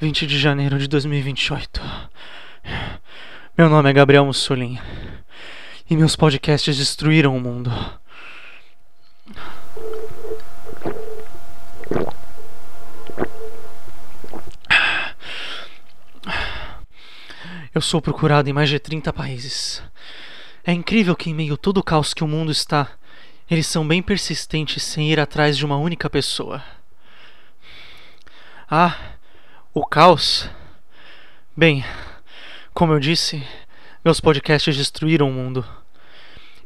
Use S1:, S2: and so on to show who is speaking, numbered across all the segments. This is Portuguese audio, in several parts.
S1: 20 de janeiro de 2028. Meu nome é Gabriel Mussolini e meus podcasts destruíram o mundo. Eu sou procurado em mais de 30 países. É incrível que, em meio a todo o caos que o mundo está, eles são bem persistentes sem ir atrás de uma única pessoa. Ah, o caos? Bem, como eu disse, meus podcasts destruíram o mundo.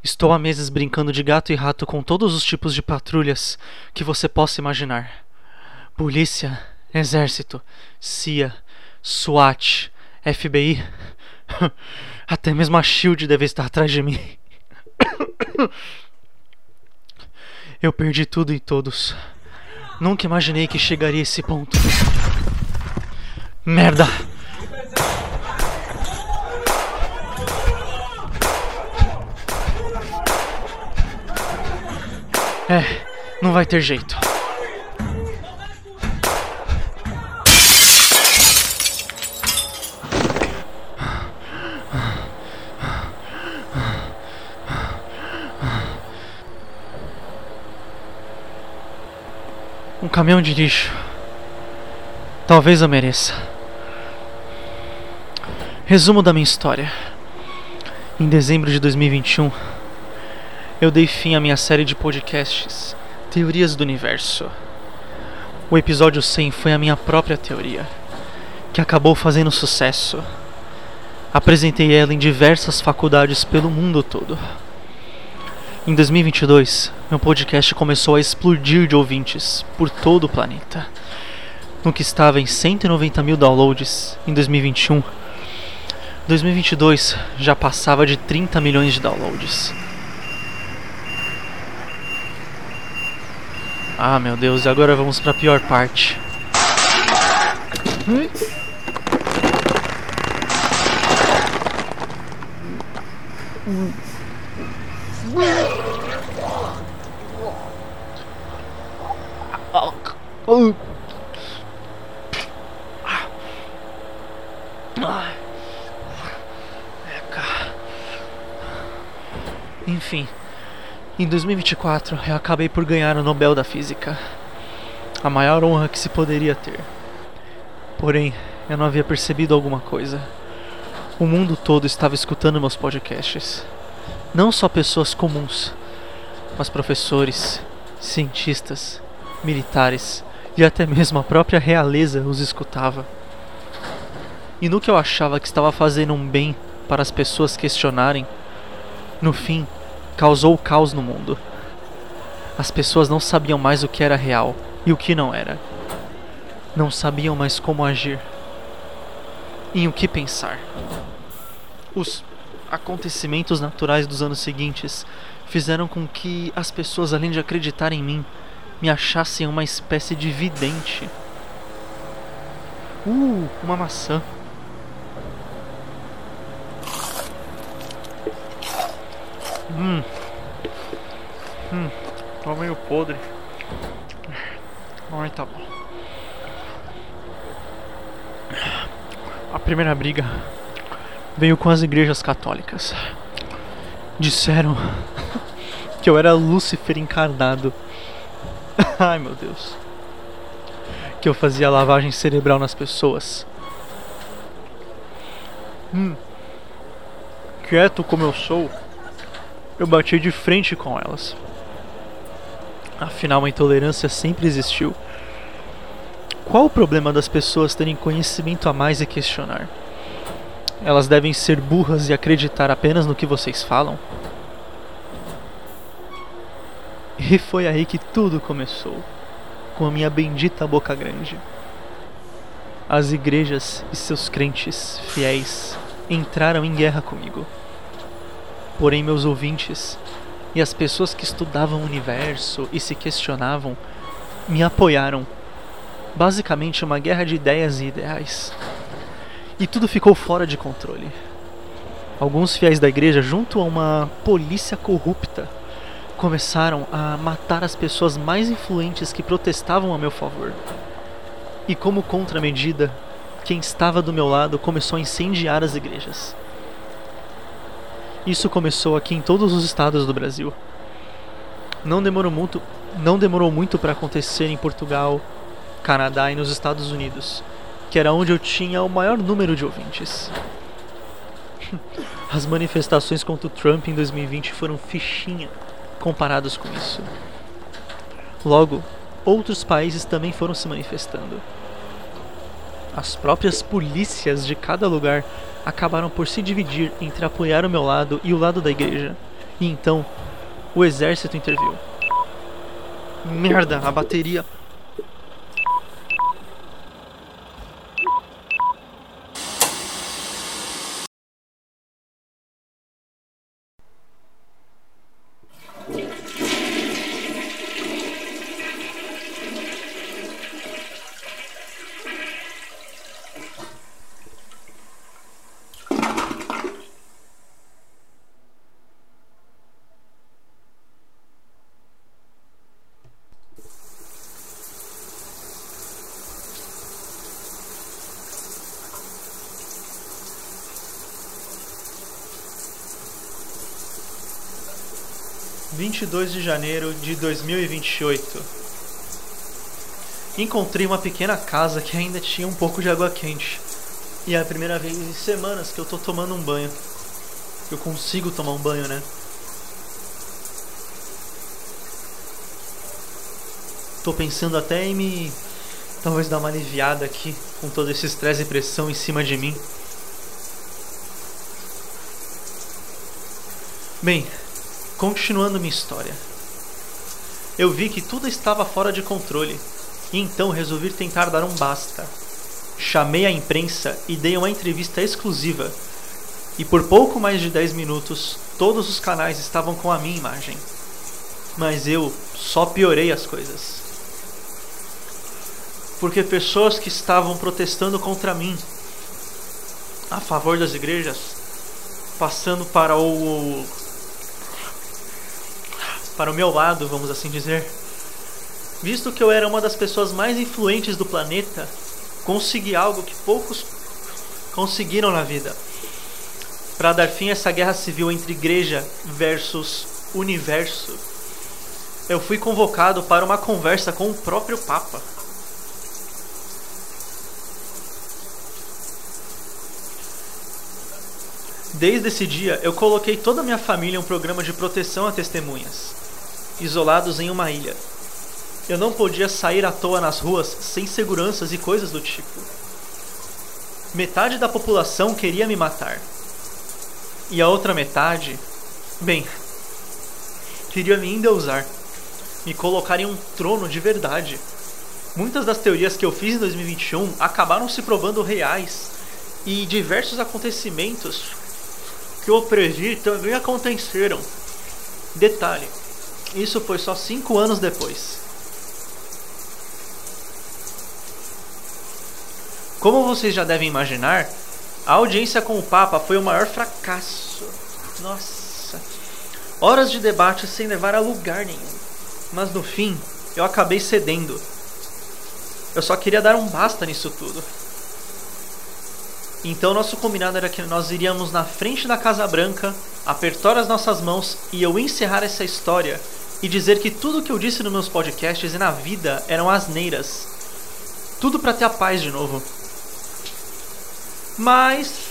S1: Estou há meses brincando de gato e rato com todos os tipos de patrulhas que você possa imaginar: polícia, exército, CIA, SWAT, FBI. Até mesmo a Shield deve estar atrás de mim. Eu perdi tudo e todos. Nunca imaginei que chegaria a esse ponto. Merda! É, não vai ter jeito. Um caminhão de lixo. Talvez eu mereça. Resumo da minha história. Em dezembro de 2021, eu dei fim à minha série de podcasts Teorias do Universo. O episódio 100 foi a minha própria teoria, que acabou fazendo sucesso. Apresentei ela em diversas faculdades pelo mundo todo. Em 2022, meu podcast começou a explodir de ouvintes por todo o planeta. No que estava em 190 mil downloads em 2021, 2022 já passava de 30 milhões de downloads. Ah, meu Deus, e agora vamos para a pior parte. Hum? Enfim, em 2024 eu acabei por ganhar o Nobel da Física, a maior honra que se poderia ter. Porém, eu não havia percebido alguma coisa. O mundo todo estava escutando meus podcasts. Não só pessoas comuns, mas professores, cientistas, militares e até mesmo a própria realeza os escutava. E no que eu achava que estava fazendo um bem para as pessoas questionarem, no fim, causou caos no mundo. As pessoas não sabiam mais o que era real e o que não era. Não sabiam mais como agir, em o que pensar. Os acontecimentos naturais dos anos seguintes fizeram com que as pessoas, além de acreditar em mim, me achassem uma espécie de vidente. Uh, uma maçã. Hum. Hum, tá meio podre. Ai, tá bom. A primeira briga veio com as igrejas católicas. Disseram que eu era Lúcifer encarnado. Ai meu Deus. Que eu fazia lavagem cerebral nas pessoas. Hum. Quieto como eu sou, eu bati de frente com elas. Afinal, a intolerância sempre existiu. Qual o problema das pessoas terem conhecimento a mais e questionar? Elas devem ser burras e acreditar apenas no que vocês falam? E foi aí que tudo começou, com a minha bendita boca grande. As igrejas e seus crentes fiéis entraram em guerra comigo. Porém, meus ouvintes e as pessoas que estudavam o universo e se questionavam me apoiaram. Basicamente, uma guerra de ideias e ideais. E tudo ficou fora de controle. Alguns fiéis da igreja, junto a uma polícia corrupta, começaram a matar as pessoas mais influentes que protestavam a meu favor. E como contramedida, quem estava do meu lado começou a incendiar as igrejas. Isso começou aqui em todos os estados do Brasil. Não demorou muito, não demorou muito para acontecer em Portugal, Canadá e nos Estados Unidos, que era onde eu tinha o maior número de ouvintes. As manifestações contra o Trump em 2020 foram fichinha comparados com isso. Logo, outros países também foram se manifestando. As próprias polícias de cada lugar acabaram por se dividir entre apoiar o meu lado e o lado da igreja. E então, o exército interviu. Merda, a bateria 22 de janeiro de 2028. Encontrei uma pequena casa que ainda tinha um pouco de água quente. E é a primeira vez em semanas que eu tô tomando um banho. Eu consigo tomar um banho, né? Tô pensando até em me. talvez dar uma aliviada aqui com todo esse estresse e pressão em cima de mim. Bem, Continuando minha história. Eu vi que tudo estava fora de controle e então resolvi tentar dar um basta. Chamei a imprensa e dei uma entrevista exclusiva. E por pouco mais de 10 minutos, todos os canais estavam com a minha imagem. Mas eu só piorei as coisas. Porque pessoas que estavam protestando contra mim, a favor das igrejas, passando para o para o meu lado, vamos assim dizer. Visto que eu era uma das pessoas mais influentes do planeta, consegui algo que poucos conseguiram na vida. Para dar fim a essa guerra civil entre igreja versus universo, eu fui convocado para uma conversa com o próprio Papa. Desde esse dia, eu coloquei toda a minha família em um programa de proteção a testemunhas isolados em uma ilha. Eu não podia sair à toa nas ruas sem seguranças e coisas do tipo. Metade da população queria me matar. E a outra metade, bem, queria me endeusar, me colocar em um trono de verdade. Muitas das teorias que eu fiz em 2021 acabaram se provando reais e diversos acontecimentos que eu previ também aconteceram. Detalhe: isso foi só cinco anos depois. Como vocês já devem imaginar, a audiência com o Papa foi o maior fracasso. Nossa. Horas de debate sem levar a lugar nenhum. Mas no fim, eu acabei cedendo. Eu só queria dar um basta nisso tudo. Então nosso combinado era que nós iríamos na frente da Casa Branca, apertar as nossas mãos e eu encerrar essa história e dizer que tudo que eu disse nos meus podcasts e na vida eram asneiras. Tudo para ter a paz de novo. Mas,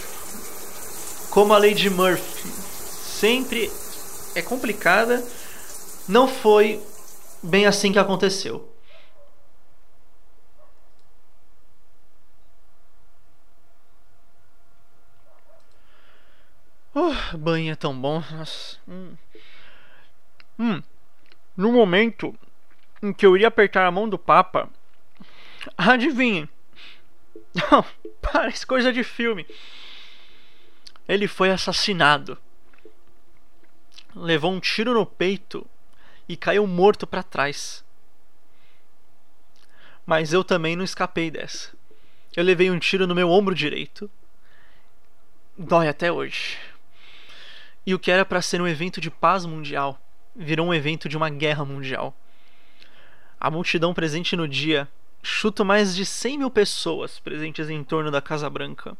S1: como a lei de Murphy sempre é complicada, não foi bem assim que aconteceu. Uh, banho é tão bom. Nossa. Hum. Hum. No momento em que eu iria apertar a mão do Papa, adivinhe? Não, parece coisa de filme. Ele foi assassinado. Levou um tiro no peito e caiu morto para trás. Mas eu também não escapei dessa. Eu levei um tiro no meu ombro direito. Dói até hoje. E o que era para ser um evento de paz mundial virou um evento de uma guerra mundial. A multidão presente no dia chuto mais de 100 mil pessoas presentes em torno da Casa Branca.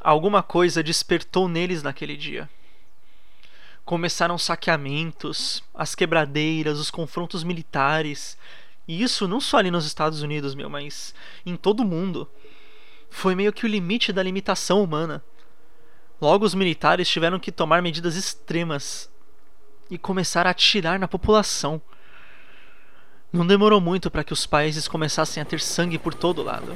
S1: Alguma coisa despertou neles naquele dia. Começaram saqueamentos, as quebradeiras, os confrontos militares. E isso não só ali nos Estados Unidos, meu, mas em todo o mundo. Foi meio que o limite da limitação humana. Logo, os militares tiveram que tomar medidas extremas e começar a atirar na população. Não demorou muito para que os países começassem a ter sangue por todo lado.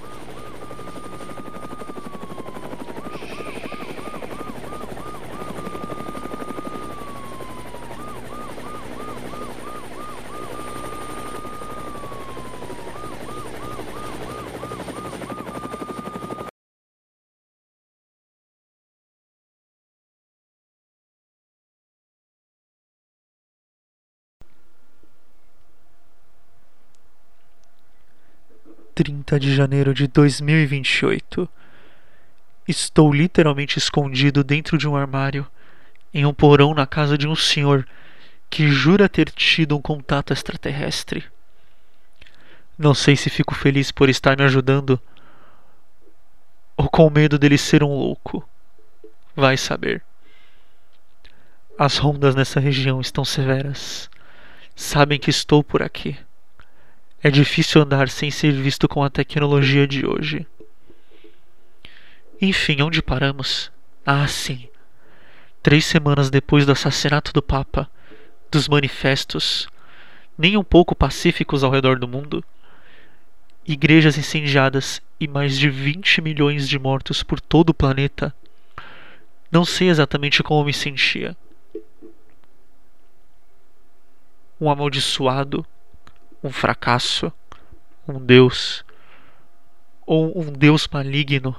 S1: 30 de janeiro de 2028. Estou literalmente escondido dentro de um armário, em um porão na casa de um senhor que jura ter tido um contato extraterrestre. Não sei se fico feliz por estar me ajudando ou com medo dele ser um louco. Vai saber. As rondas nessa região estão severas. Sabem que estou por aqui. É difícil andar sem ser visto com a tecnologia de hoje. Enfim, onde paramos? Ah, sim. Três semanas depois do assassinato do Papa, dos manifestos, nem um pouco pacíficos ao redor do mundo, igrejas incendiadas e mais de 20 milhões de mortos por todo o planeta, não sei exatamente como me sentia. Um amaldiçoado um fracasso, um Deus ou um Deus maligno.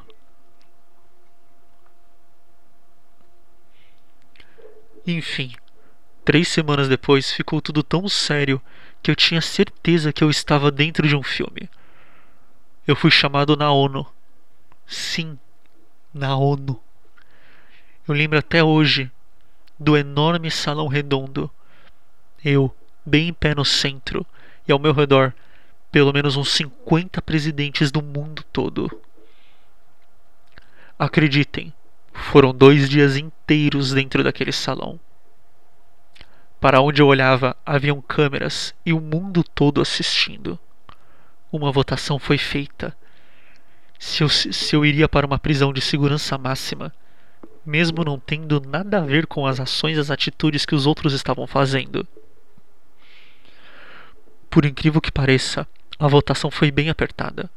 S1: Enfim, três semanas depois ficou tudo tão sério que eu tinha certeza que eu estava dentro de um filme. Eu fui chamado na ONU. Sim, na ONU. Eu lembro até hoje do enorme salão redondo. Eu, bem em pé no centro, e ao meu redor pelo menos uns 50 presidentes do mundo todo. Acreditem, foram dois dias inteiros dentro daquele salão. Para onde eu olhava haviam câmeras e o mundo todo assistindo. Uma votação foi feita. Se eu, se eu iria para uma prisão de segurança máxima, mesmo não tendo nada a ver com as ações e as atitudes que os outros estavam fazendo. Por incrível que pareça, a votação foi bem apertada.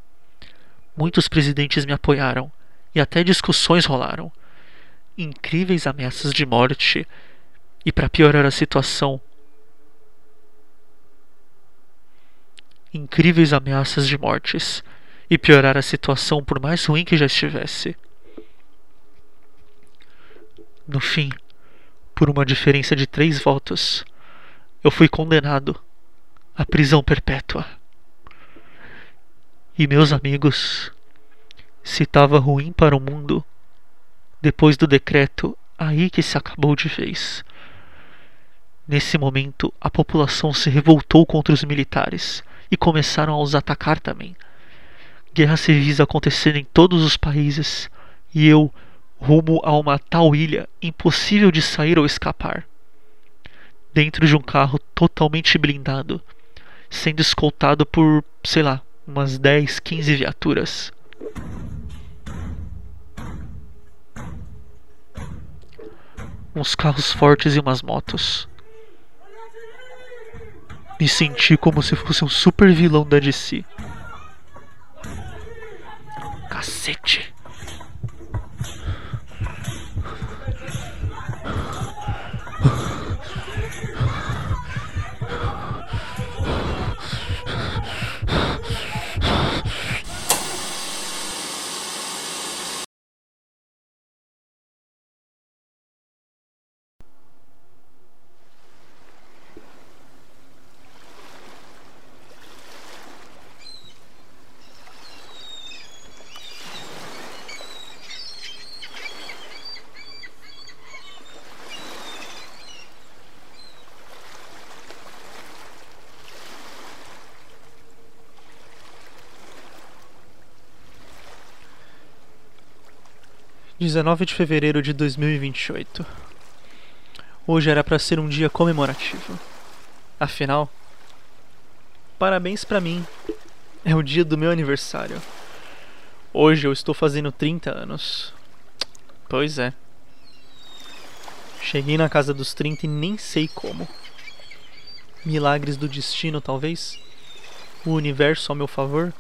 S1: Muitos presidentes me apoiaram e até discussões rolaram. Incríveis ameaças de morte. E para piorar a situação, incríveis ameaças de mortes e piorar a situação por mais ruim que já estivesse. No fim, por uma diferença de três votos, eu fui condenado a prisão perpétua. E meus amigos, se estava ruim para o mundo, depois do decreto, aí que se acabou de vez. Nesse momento, a população se revoltou contra os militares e começaram a os atacar também. Guerras civis acontecendo em todos os países e eu rumo a uma tal ilha impossível de sair ou escapar. Dentro de um carro totalmente blindado sendo escoltado por, sei lá, umas 10, 15 viaturas. Uns carros fortes e umas motos. Me senti como se fosse um super vilão da DC. Cacete! 19 de fevereiro de 2028. Hoje era para ser um dia comemorativo. Afinal, parabéns para mim. É o dia do meu aniversário. Hoje eu estou fazendo 30 anos. Pois é. Cheguei na casa dos 30 e nem sei como. Milagres do destino, talvez? O universo ao meu favor?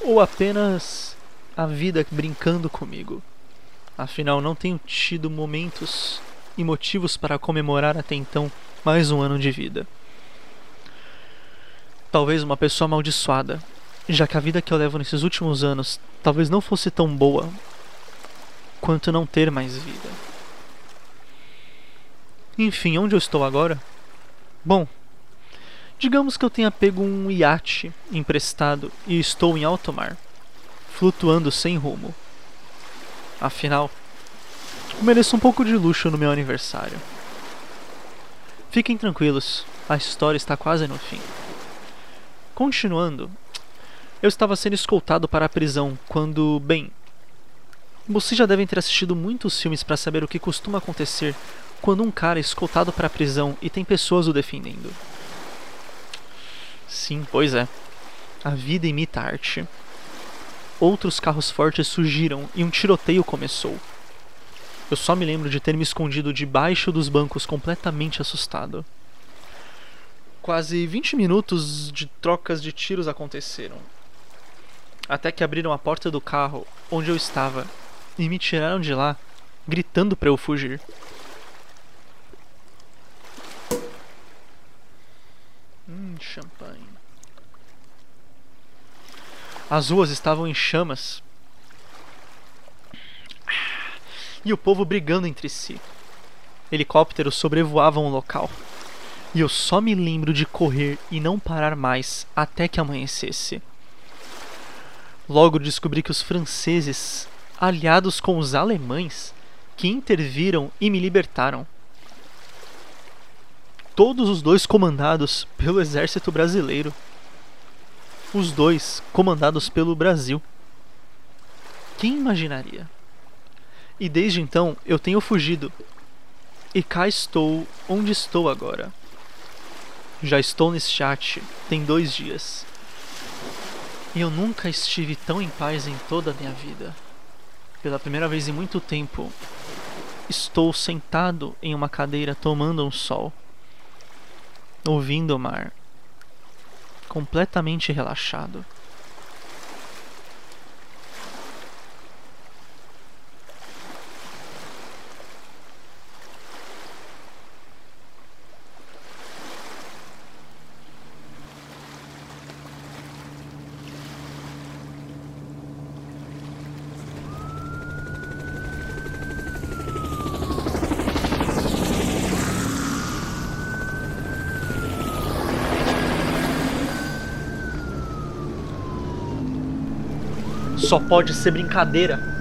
S1: Ou apenas a vida brincando comigo? Afinal, não tenho tido momentos e motivos para comemorar até então mais um ano de vida. Talvez uma pessoa amaldiçoada, já que a vida que eu levo nesses últimos anos talvez não fosse tão boa quanto não ter mais vida. Enfim, onde eu estou agora? Bom, digamos que eu tenha pego um iate emprestado e estou em alto mar, flutuando sem rumo. Afinal, mereço um pouco de luxo no meu aniversário. Fiquem tranquilos, a história está quase no fim. Continuando, eu estava sendo escoltado para a prisão quando, bem, vocês já devem ter assistido muitos filmes para saber o que costuma acontecer quando um cara é escoltado para a prisão e tem pessoas o defendendo. Sim, pois é. A vida imita a arte. Outros carros fortes surgiram e um tiroteio começou. Eu só me lembro de ter me escondido debaixo dos bancos completamente assustado. Quase 20 minutos de trocas de tiros aconteceram. Até que abriram a porta do carro onde eu estava e me tiraram de lá, gritando para eu fugir. Hum, champanhe. As ruas estavam em chamas e o povo brigando entre si. Helicópteros sobrevoavam o local. E eu só me lembro de correr e não parar mais até que amanhecesse. Logo descobri que os franceses, aliados com os alemães, que interviram e me libertaram. Todos os dois comandados pelo exército brasileiro. Os dois comandados pelo Brasil. Quem imaginaria? E desde então eu tenho fugido. E cá estou onde estou agora. Já estou nesse chat tem dois dias. E eu nunca estive tão em paz em toda a minha vida. Pela primeira vez em muito tempo, estou sentado em uma cadeira tomando um sol, ouvindo o mar, completamente relaxado. 'Só pode ser brincadeira'.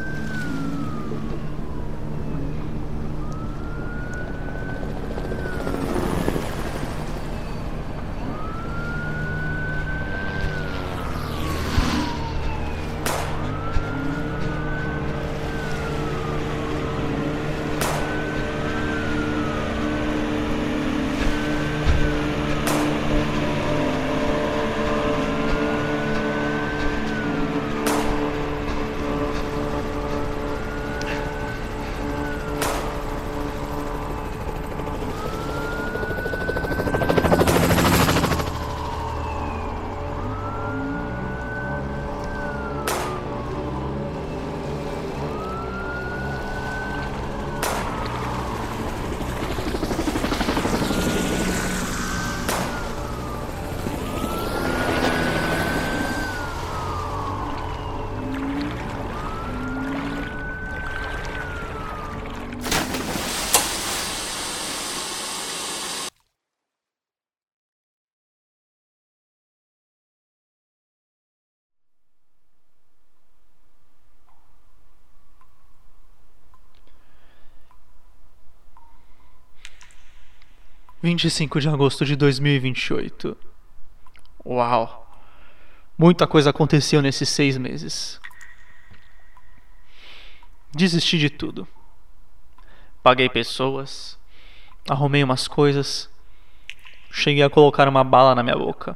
S1: Vinte e cinco de agosto de dois mil e vinte e oito. Uau! Muita coisa aconteceu nesses seis meses. Desisti de tudo. Paguei pessoas, arrumei umas coisas, cheguei a colocar uma bala na minha boca.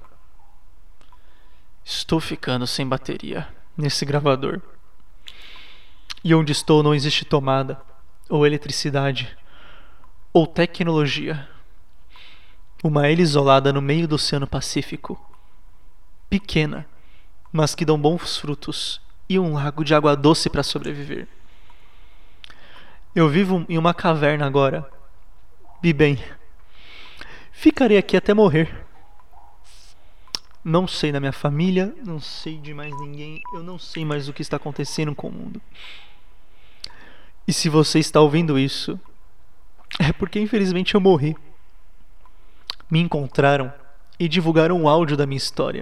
S1: Estou ficando sem bateria nesse gravador. E onde estou não existe tomada, ou eletricidade, ou tecnologia. Uma ilha isolada no meio do Oceano Pacífico. Pequena, mas que dão bons frutos, e um lago de água doce para sobreviver. Eu vivo em uma caverna agora. E bem, ficarei aqui até morrer. Não sei da minha família, não sei de mais ninguém, eu não sei mais o que está acontecendo com o mundo. E se você está ouvindo isso, é porque infelizmente eu morri. Me encontraram e divulgaram o áudio da minha história.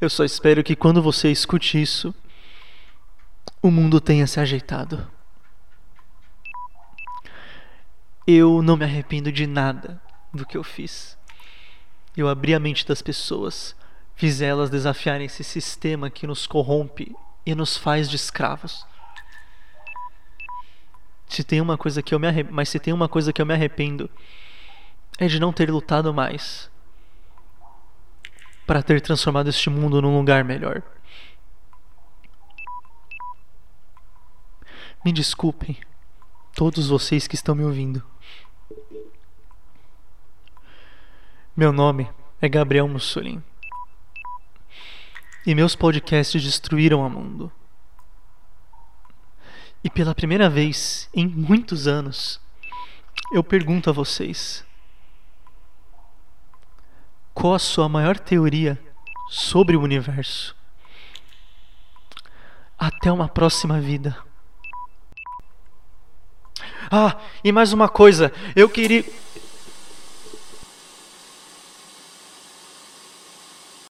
S1: Eu só espero que quando você escute isso, o mundo tenha se ajeitado. Eu não me arrependo de nada do que eu fiz. Eu abri a mente das pessoas, fiz elas desafiarem esse sistema que nos corrompe e nos faz de escravos. Se tem uma coisa que eu me arrependo, mas se tem uma coisa que eu me arrependo é de não ter lutado mais para ter transformado este mundo num lugar melhor. Me desculpem, todos vocês que estão me ouvindo. Meu nome é Gabriel Mussolini. E meus podcasts destruíram o mundo. E pela primeira vez em muitos anos, eu pergunto a vocês: a sua maior teoria sobre o universo? Até uma próxima vida. Ah, e mais uma coisa, eu queria.